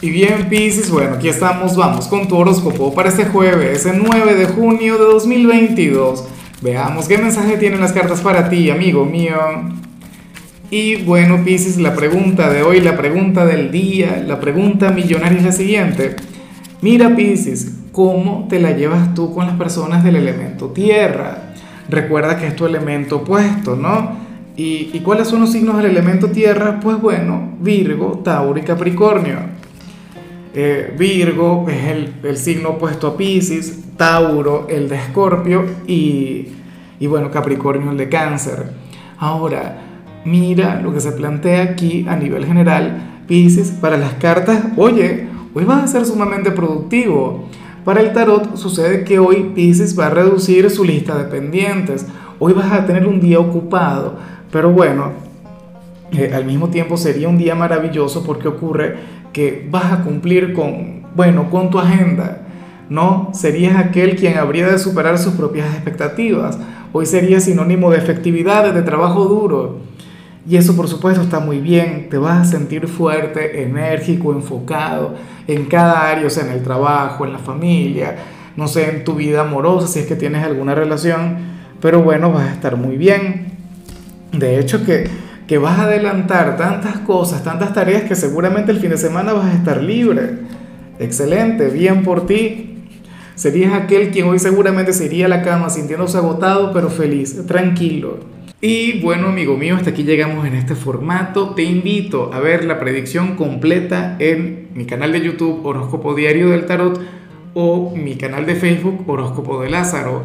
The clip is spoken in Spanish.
Y bien, Pisces, bueno, aquí estamos, vamos con tu horóscopo para este jueves, el 9 de junio de 2022. Veamos qué mensaje tienen las cartas para ti, amigo mío. Y bueno, Pisces, la pregunta de hoy, la pregunta del día, la pregunta millonaria es la siguiente. Mira, Pisces, ¿cómo te la llevas tú con las personas del elemento tierra? Recuerda que es tu elemento opuesto, ¿no? ¿Y, y cuáles son los signos del elemento tierra? Pues bueno, Virgo, Tauro y Capricornio. Eh, Virgo es el, signo opuesto a Pisces, Tauro el de Escorpio y, y bueno, Capricornio el de Cáncer. Ahora, mira lo que se plantea aquí a nivel general, Pisces, para las cartas, oye, hoy vas a ser sumamente productivo. Para el tarot sucede que hoy Pisces va a reducir su lista de pendientes, hoy vas a tener un día ocupado, pero bueno, eh, al mismo tiempo sería un día maravilloso porque ocurre que vas a cumplir con, bueno, con tu agenda. No serías aquel quien habría de superar sus propias expectativas. Hoy sería sinónimo de efectividad, de trabajo duro. Y eso por supuesto está muy bien. Te vas a sentir fuerte, enérgico, enfocado en cada área, o sea, en el trabajo, en la familia, no sé, en tu vida amorosa, si es que tienes alguna relación. Pero bueno, vas a estar muy bien. De hecho que que vas a adelantar tantas cosas, tantas tareas que seguramente el fin de semana vas a estar libre. Excelente, bien por ti. Serías aquel quien hoy seguramente se iría a la cama sintiéndose agotado, pero feliz, tranquilo. Y bueno, amigo mío, hasta aquí llegamos en este formato. Te invito a ver la predicción completa en mi canal de YouTube Horóscopo Diario del Tarot o mi canal de Facebook Horóscopo de Lázaro.